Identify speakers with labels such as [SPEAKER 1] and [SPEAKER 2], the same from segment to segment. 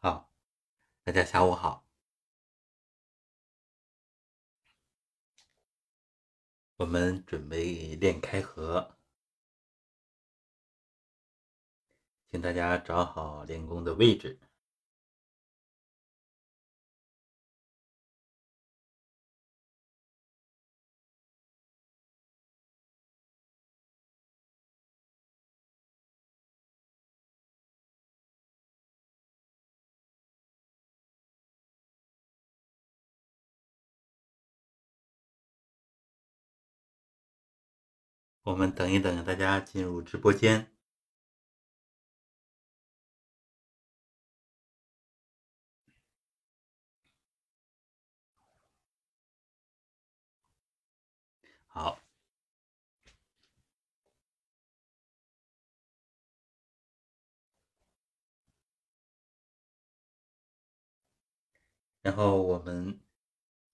[SPEAKER 1] 好，大家下午好。我们准备练开合，请大家找好练功的位置。我们等一等，大家进入直播间。好，然后我们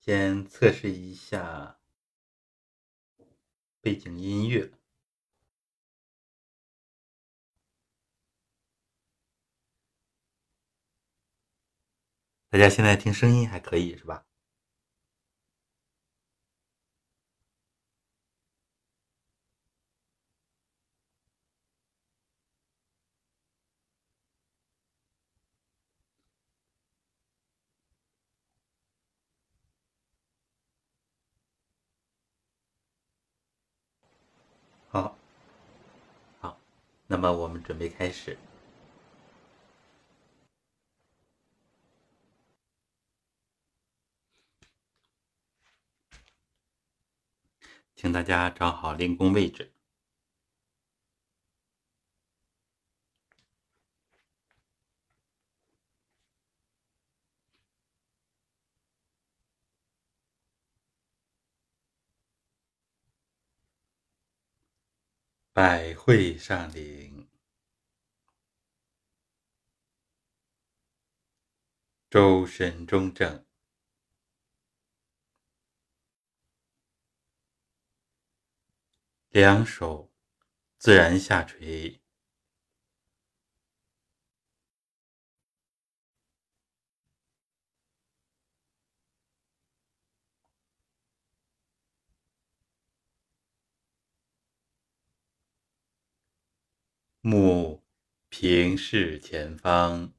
[SPEAKER 1] 先测试一下。背景音乐，大家现在听声音还可以是吧？好，好，那么我们准备开始，请大家找好练功位置。百会上领，周身中正，两手自然下垂。目平视前方，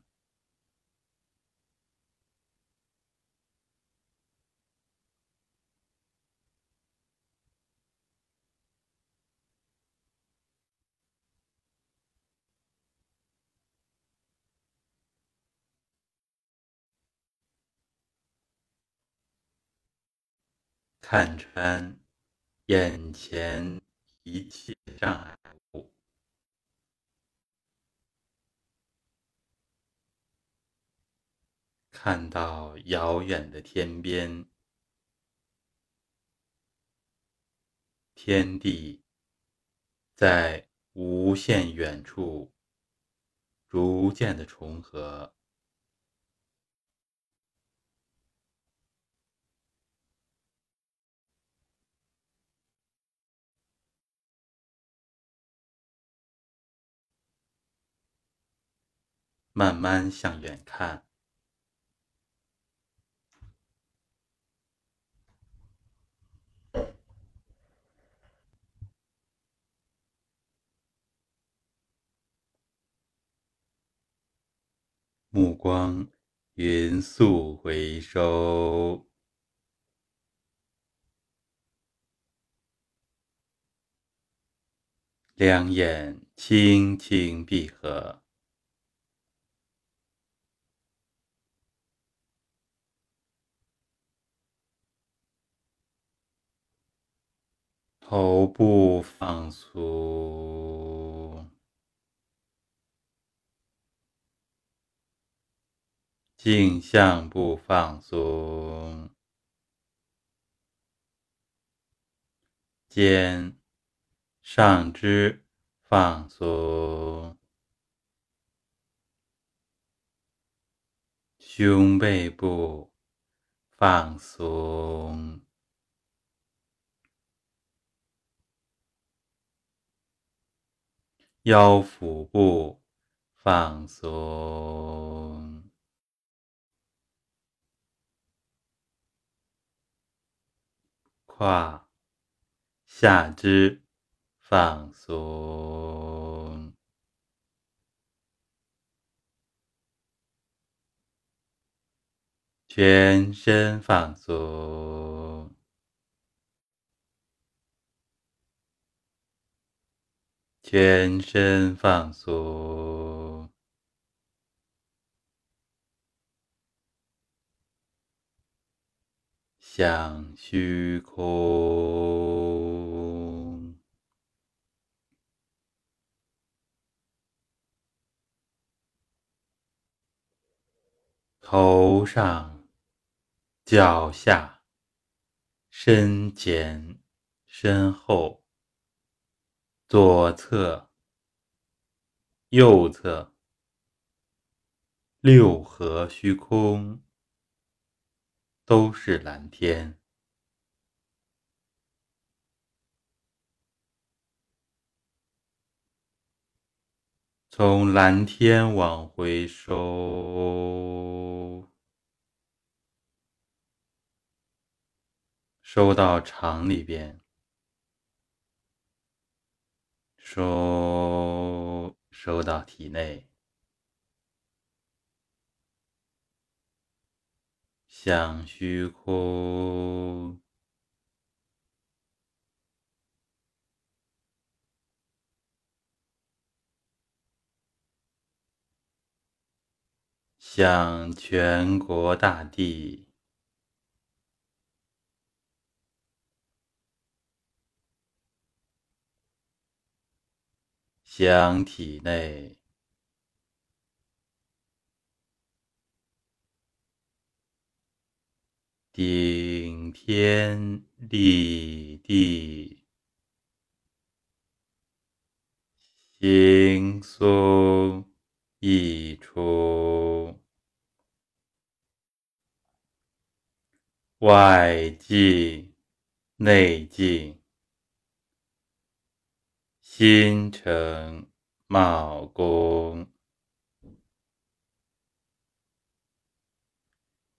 [SPEAKER 1] 看穿眼前一切障碍物。看到遥远的天边，天地在无限远处逐渐的重合，慢慢向远看。目光匀速回收，两眼轻轻闭合，头部放松。颈项部放松，肩、上肢放松，胸背部放松，腰腹部放松。胯，下肢放松，全身放松，全身放松。向虚空，头上、脚下、身前、身后、左侧、右侧，六合虚空。都是蓝天，从蓝天往回收，收到肠里边，收收到体内。向虚空，向全国大地，向体内。顶天立地，行松溢出，外静内静，心诚茂功。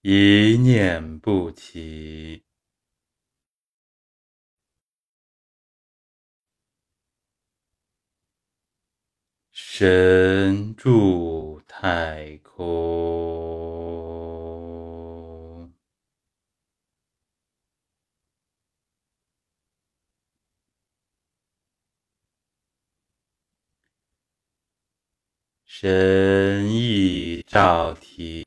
[SPEAKER 1] 一念不起，神住太空，神意照体。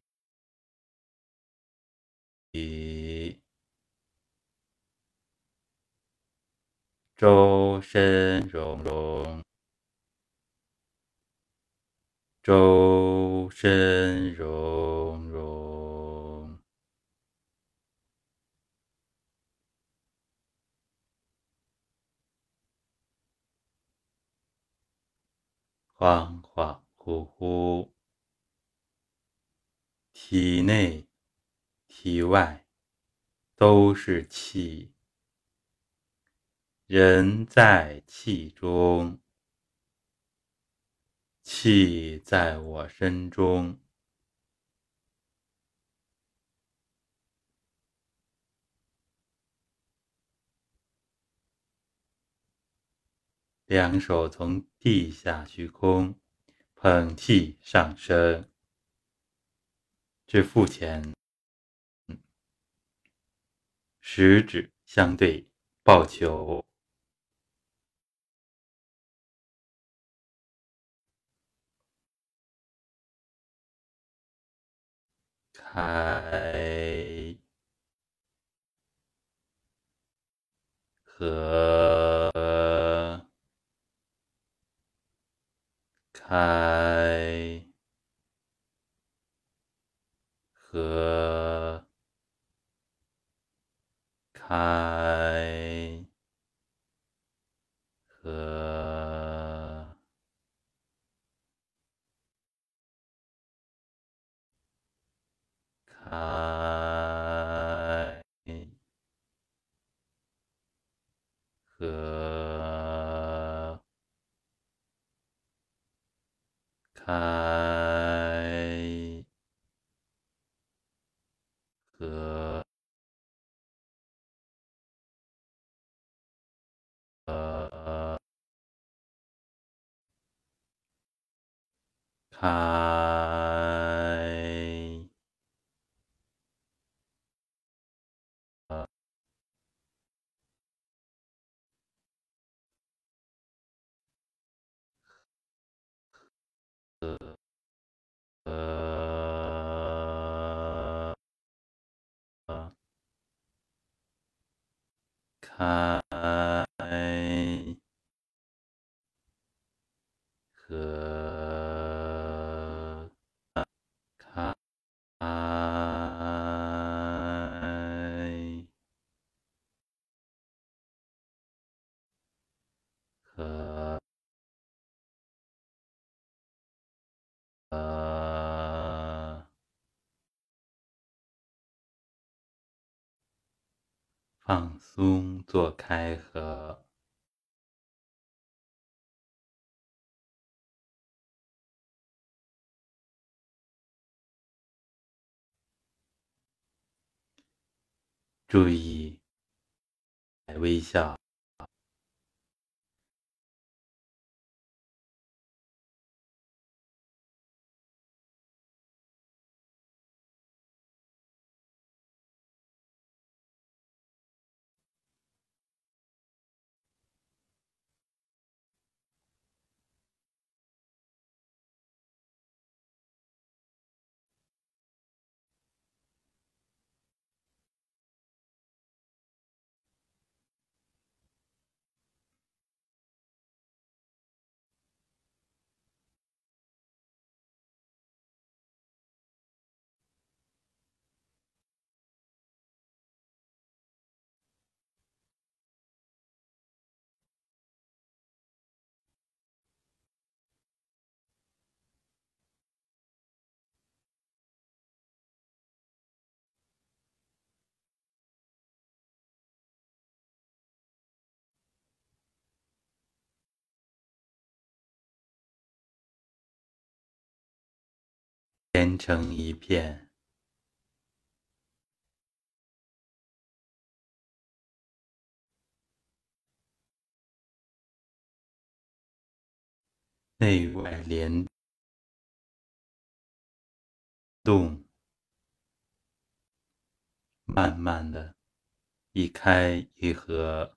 [SPEAKER 1] 周身融融，周身融融，恍恍惚惚，体内、体外都是气。人在气中，气在我身中。两手从地下虚空捧气上升，至腹前，食指相对抱球。开合，开合，开合。开合，开合。开，呃，呃，呃，开。松，做开合，注意微笑。连成一片，内外联动，慢慢的，一开一合。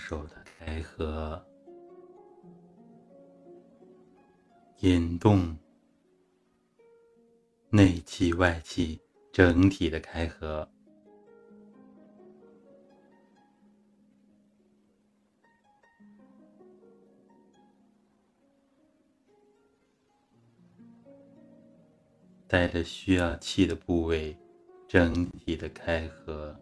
[SPEAKER 1] 手的开合，引动内气外气整体的开合。带着需要气的部位，整体的开合。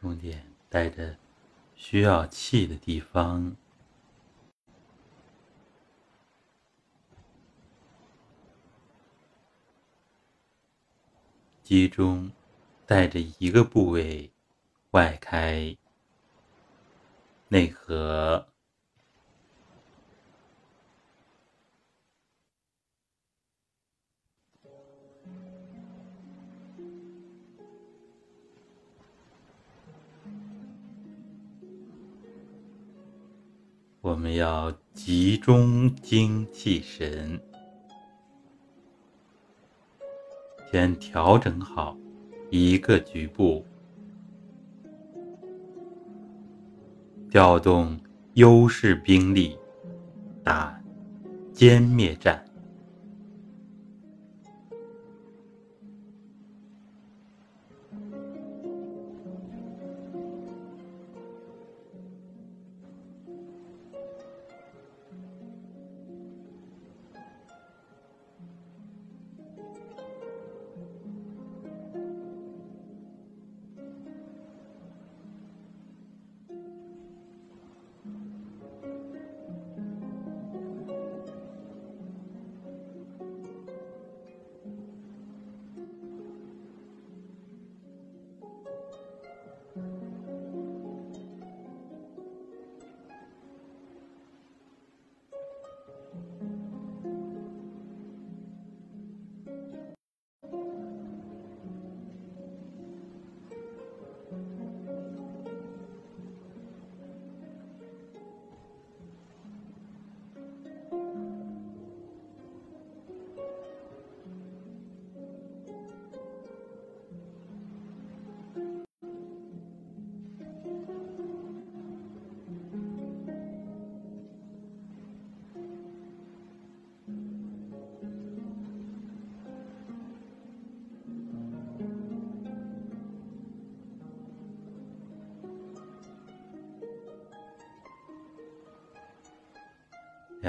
[SPEAKER 1] 重点带着需要气的地方，集中带着一个部位外开内合。我们要集中精气神，先调整好一个局部，调动优势兵力，打歼灭战。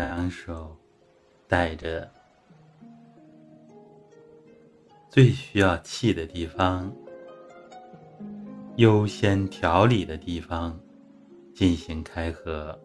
[SPEAKER 1] 两手带着最需要气的地方，优先调理的地方进行开合。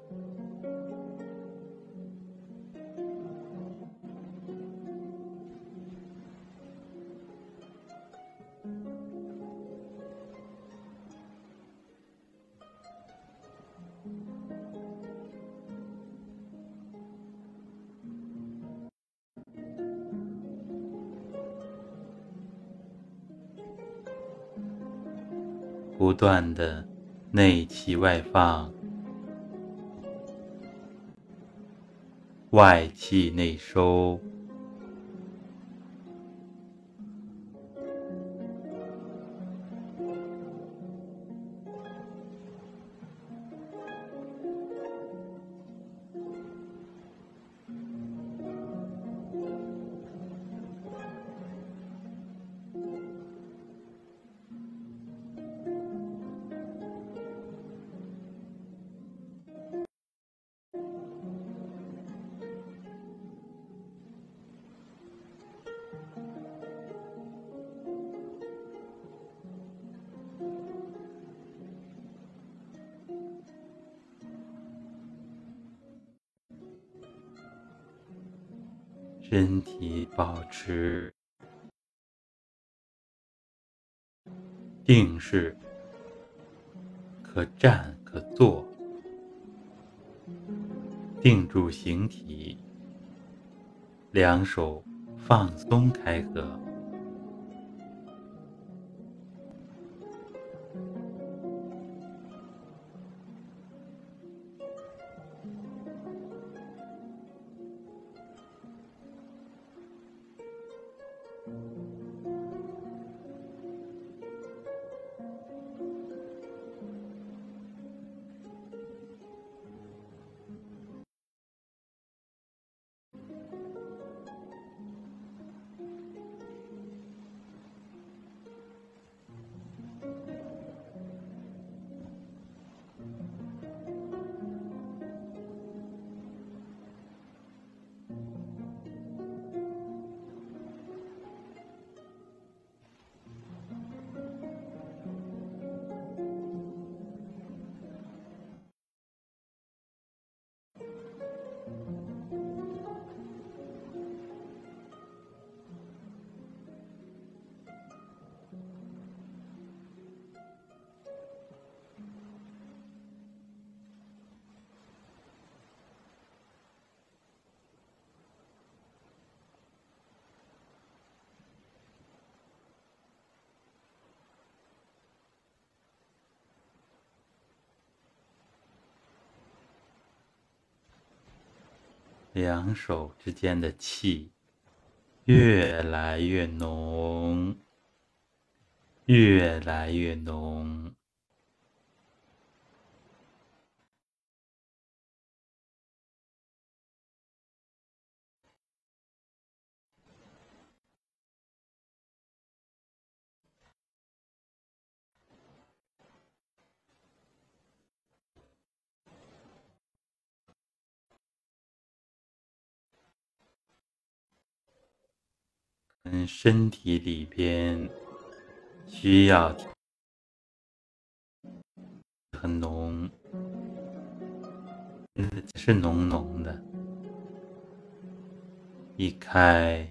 [SPEAKER 1] 不断的内气外放，外气内收。两手放松开合。两手之间的气越来越浓，越来越浓。身体里边需要很浓，是浓浓的，一开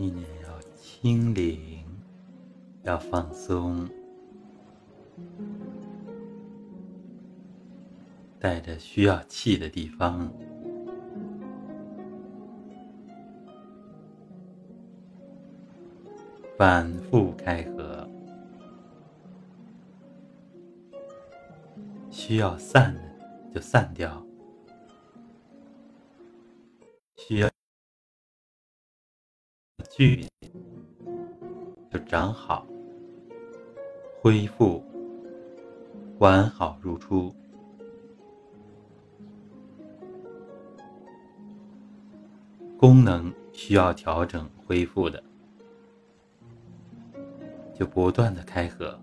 [SPEAKER 1] 意念要清灵，要放松，带着需要气的地方，反复开合。需要散的就散掉，聚就长好，恢复完好如初。功能需要调整恢复的，就不断的开合，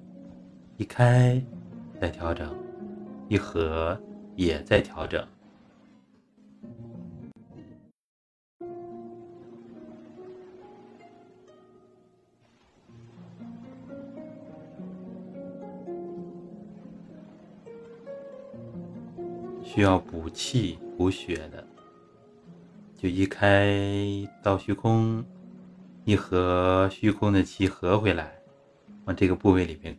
[SPEAKER 1] 一开再调整。一合也在调整，需要补气补血的，就一开到虚空，一合虚空的气合回来，往这个部位里面。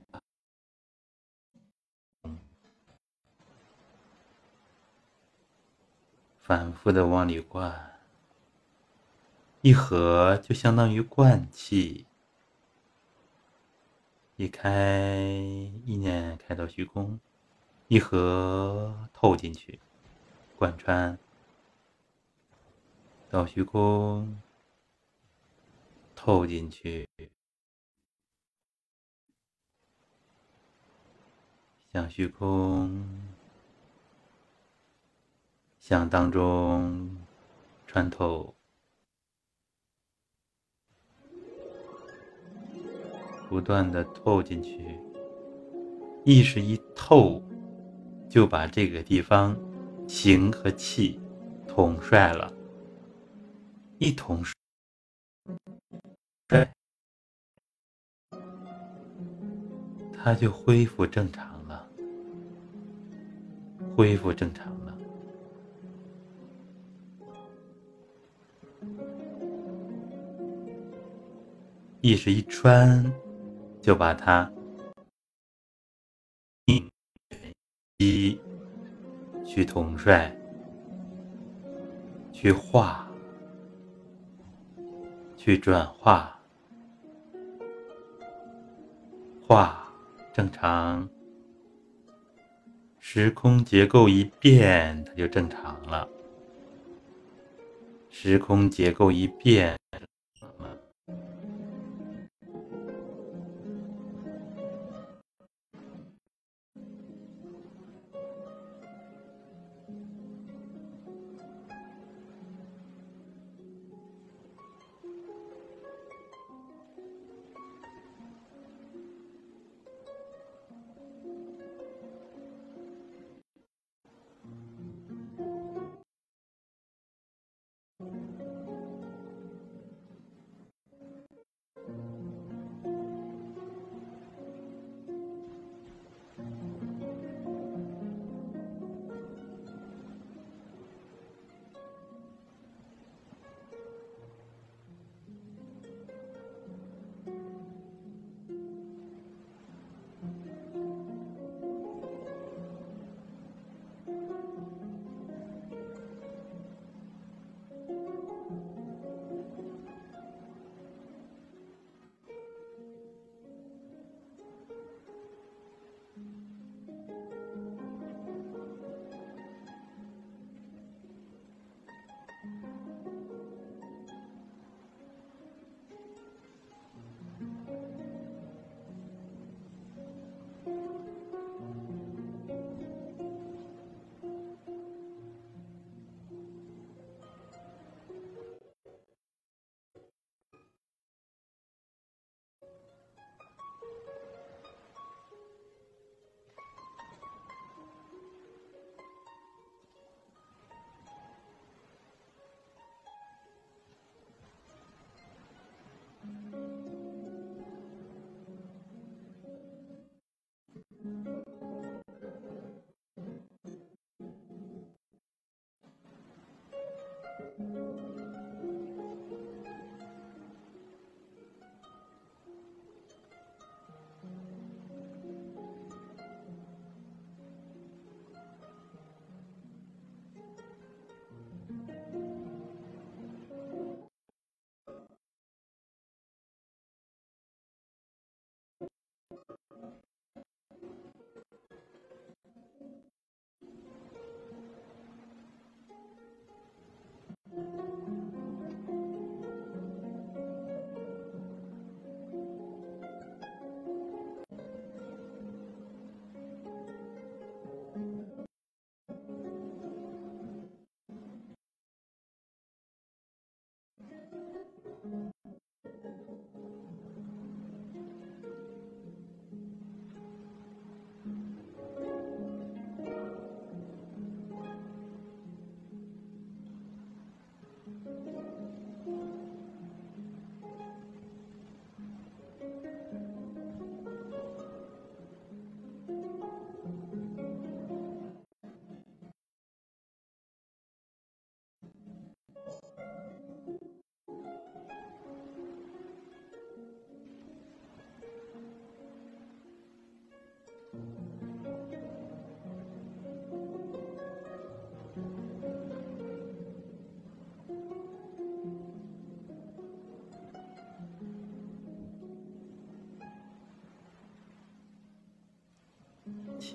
[SPEAKER 1] 反复的往里灌，一合就相当于灌气，一开意念开到虚空，一合透进去，贯穿到虚空，透进去，向虚空。向当中穿透，不断的透进去，意识一透，就把这个地方形和气统帅了，一统帅，他就恢复正常了，恢复正常了。意识一穿，就把它一去统帅，去化，去转化，化正常，时空结构一变，它就正常了。时空结构一变。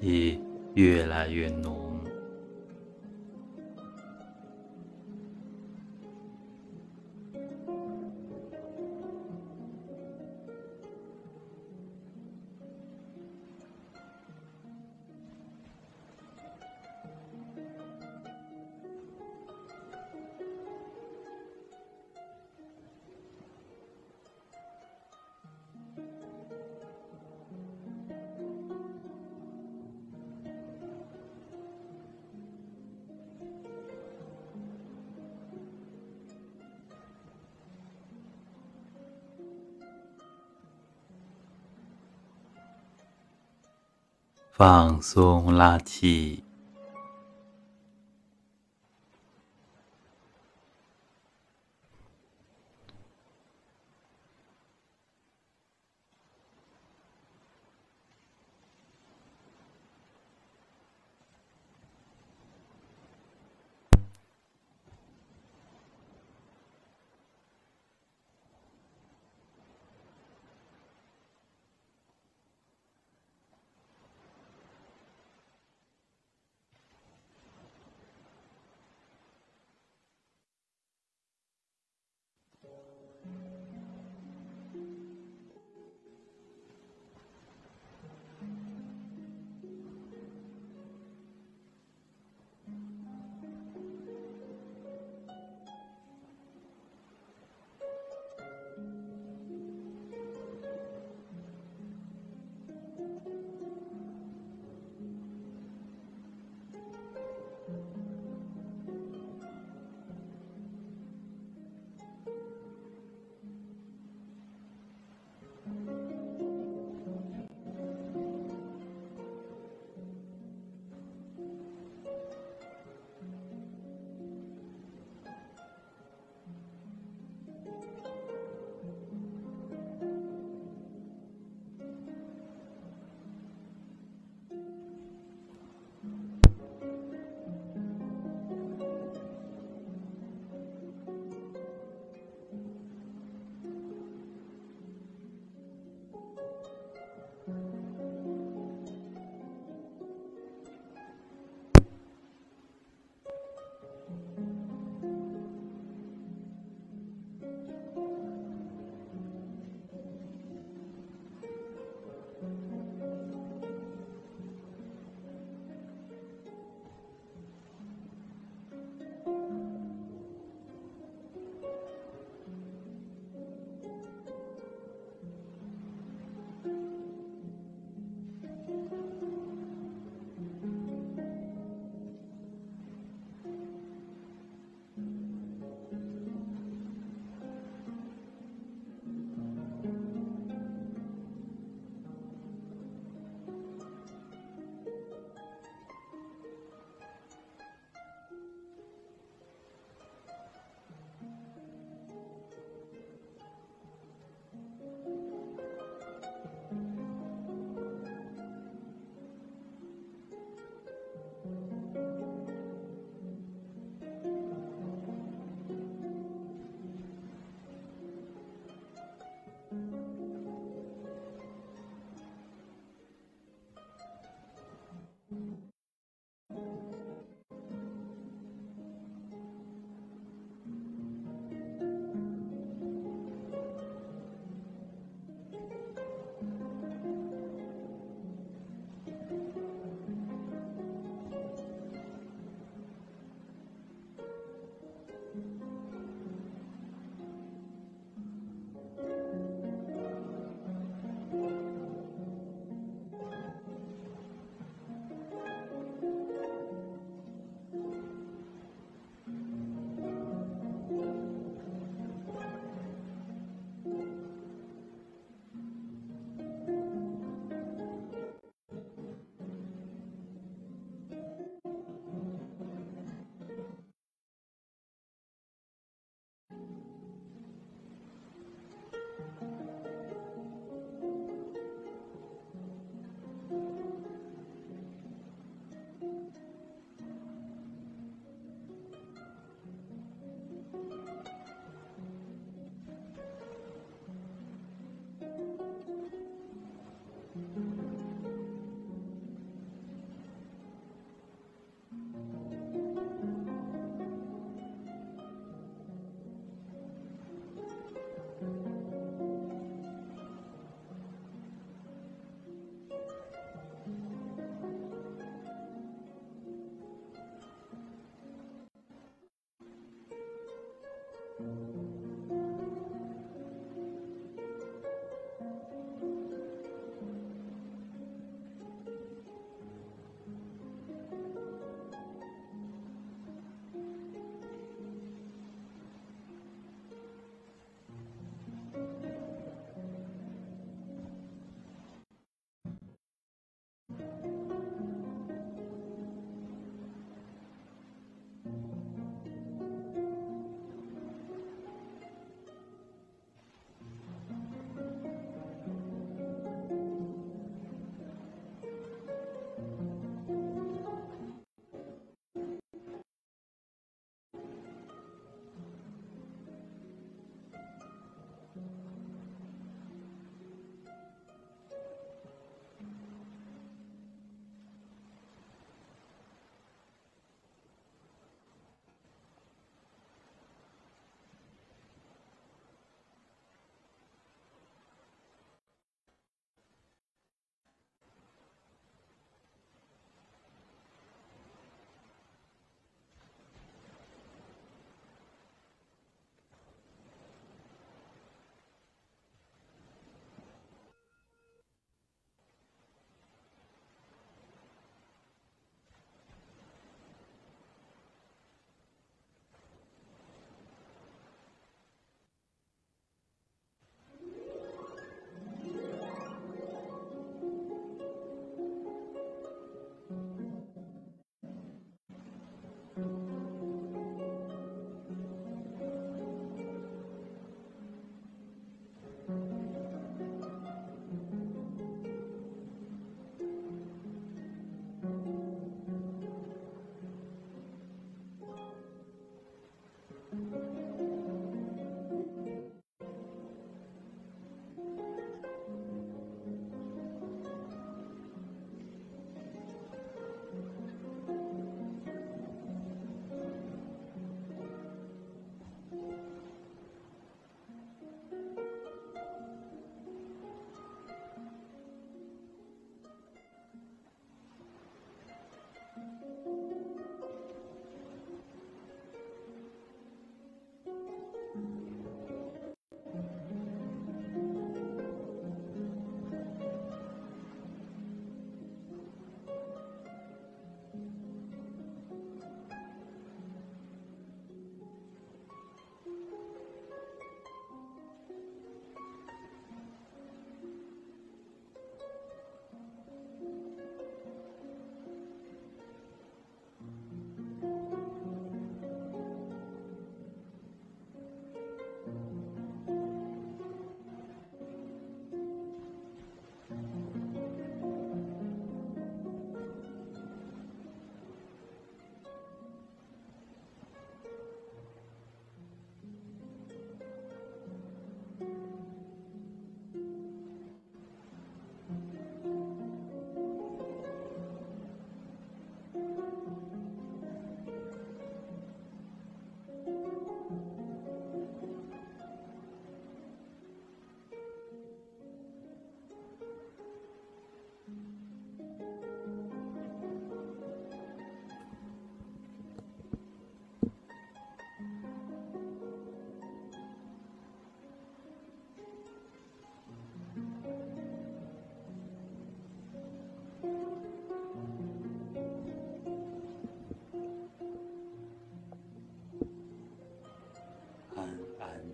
[SPEAKER 1] 气越来越浓。放松，拉气。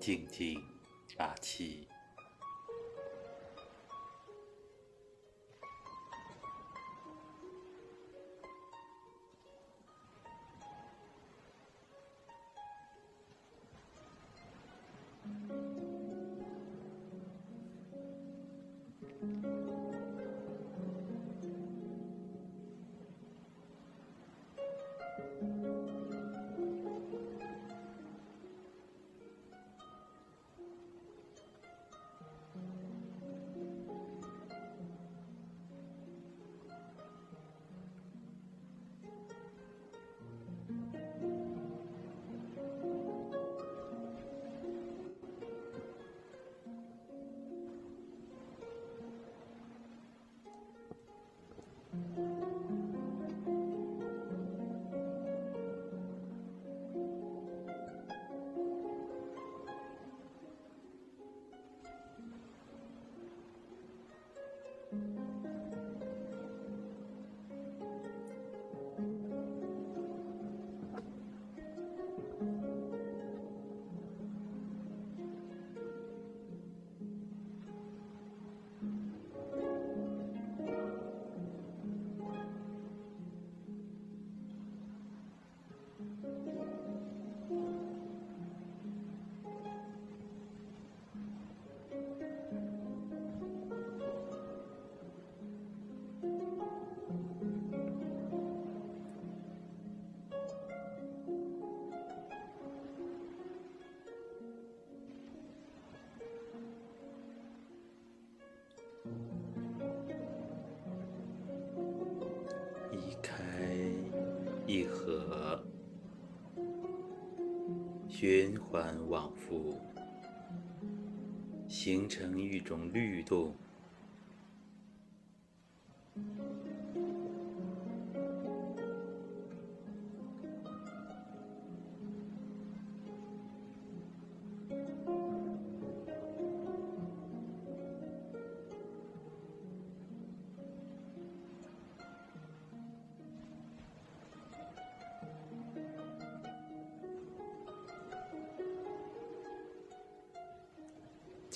[SPEAKER 1] 静静大气。循环往复，形成一种律动。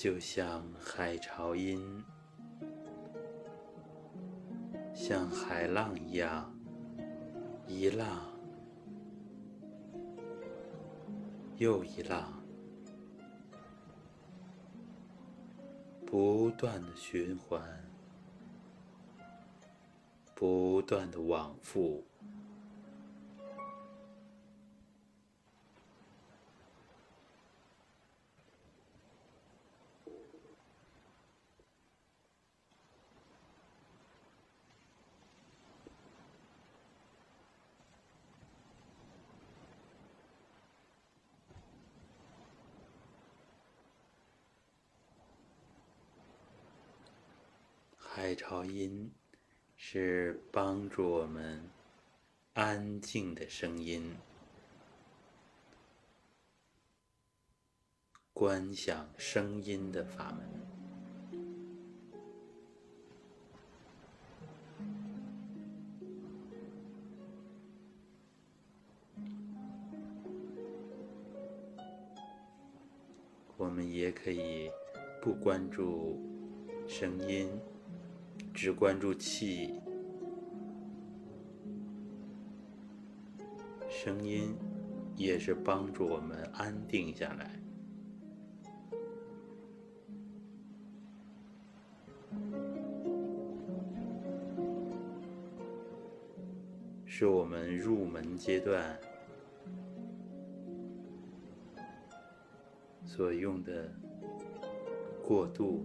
[SPEAKER 1] 就像海潮音，像海浪一样，一浪又一浪，不断的循环，不断的往复。音是帮助我们安静的声音，观想声音的法门。我们也可以不关注声音。只关注气，声音也是帮助我们安定下来，是我们入门阶段所用的过渡。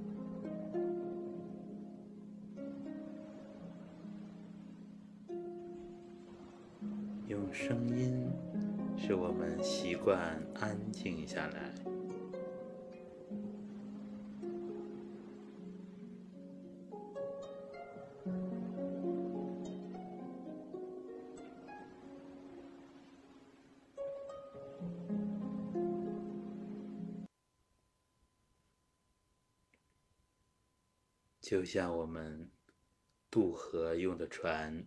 [SPEAKER 1] 声音使我们习惯安静下来，就像我们渡河用的船。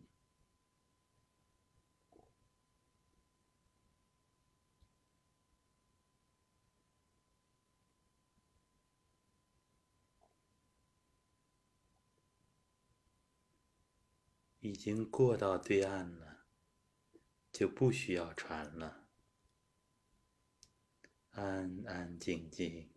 [SPEAKER 1] 已经过到对岸了，就不需要船了，安安静静。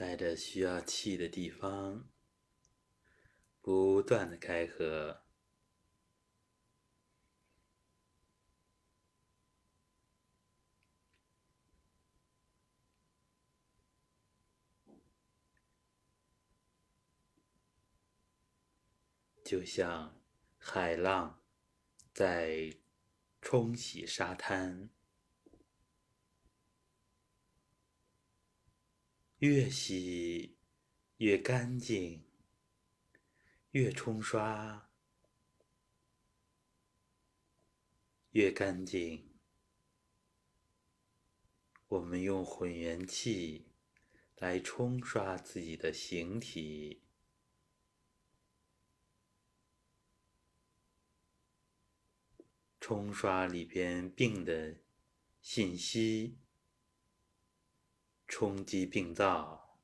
[SPEAKER 1] 带着需要气的地方，不断的开合。就像海浪在冲洗沙滩，越洗越干净，越冲刷越干净。我们用混元气来冲刷自己的形体。冲刷里边病的信息，冲击病灶，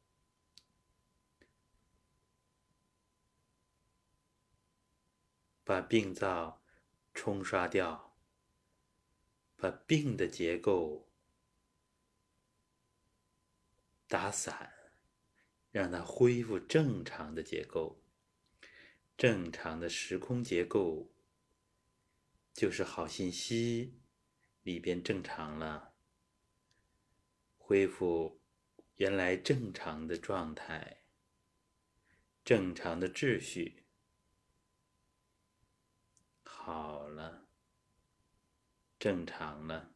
[SPEAKER 1] 把病灶冲刷掉，把病的结构打散，让它恢复正常的结构，正常的时空结构。就是好信息里边正常了，恢复原来正常的状态，正常的秩序，好了，正常了。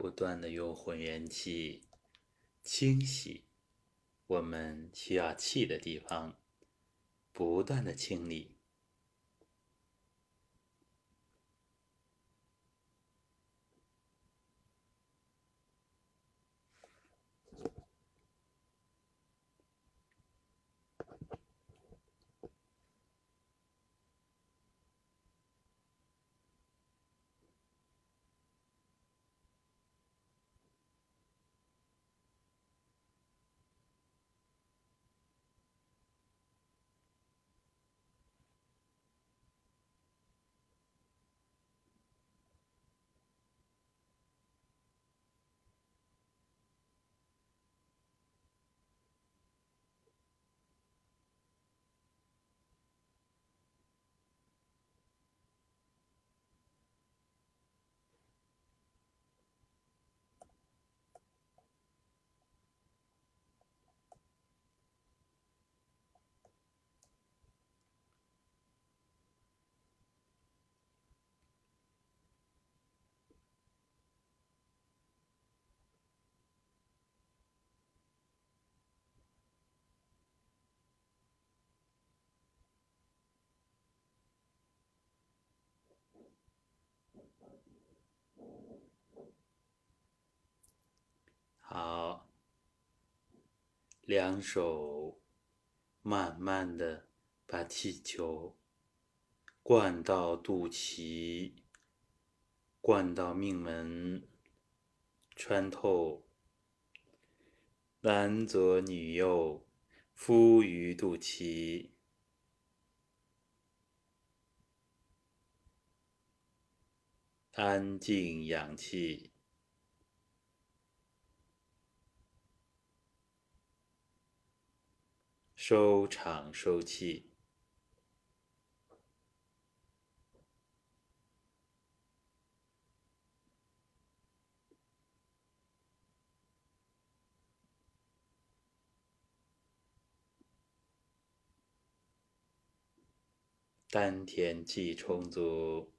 [SPEAKER 1] 不断的用混元气清洗我们需要气的地方，不断的清理。好，两手慢慢的把气球灌到肚脐，灌到命门，穿透。男左女右，敷于肚脐，安静养气。收场收气，丹田气充足，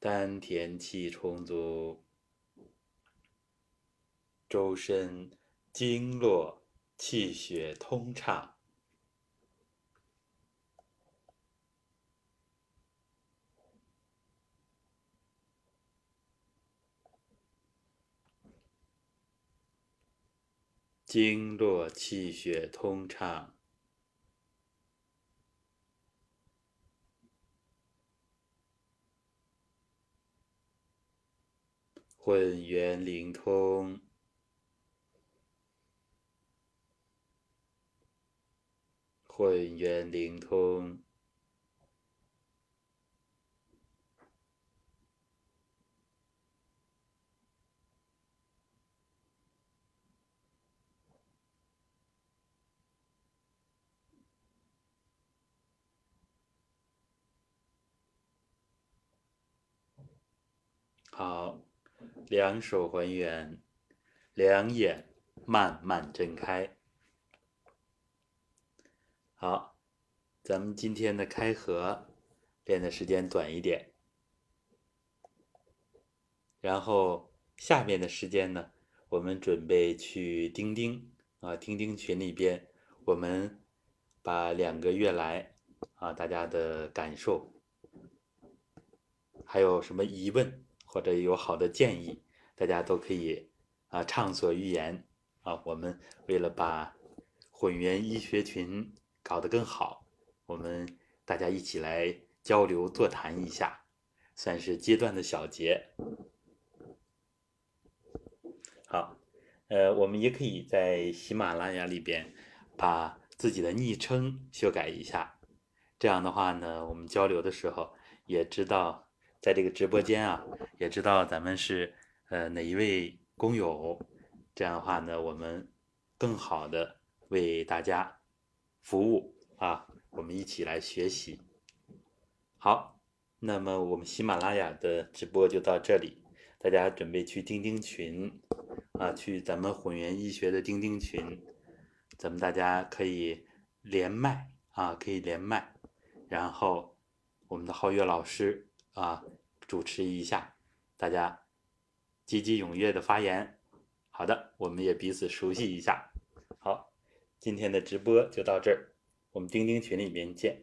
[SPEAKER 1] 丹田气充足，周身经络。气血通畅，经络气血通畅，混元灵通。混元灵通，好，两手还原，两眼慢慢睁开。好，咱们今天的开合练的时间短一点，然后下面的时间呢，我们准备去钉钉啊，钉钉群里边，我们把两个月来啊大家的感受，还有什么疑问或者有好的建议，大家都可以啊畅所欲言啊。我们为了把混元医学群。搞得更好，我们大家一起来交流座谈一下，算是阶段的小结。好，呃，我们也可以在喜马拉雅里边把自己的昵称修改一下，这样的话呢，我们交流的时候也知道，在这个直播间啊，也知道咱们是呃哪一位工友，这样的话呢，我们更好的为大家。服务啊，我们一起来学习。好，那么我们喜马拉雅的直播就到这里，大家准备去钉钉群啊，去咱们混元医学的钉钉群，咱们大家可以连麦啊，可以连麦，然后我们的皓月老师啊主持一下，大家积极踊跃的发言。好的，我们也彼此熟悉一下。好。今天的直播就到这儿，我们钉钉群里面见。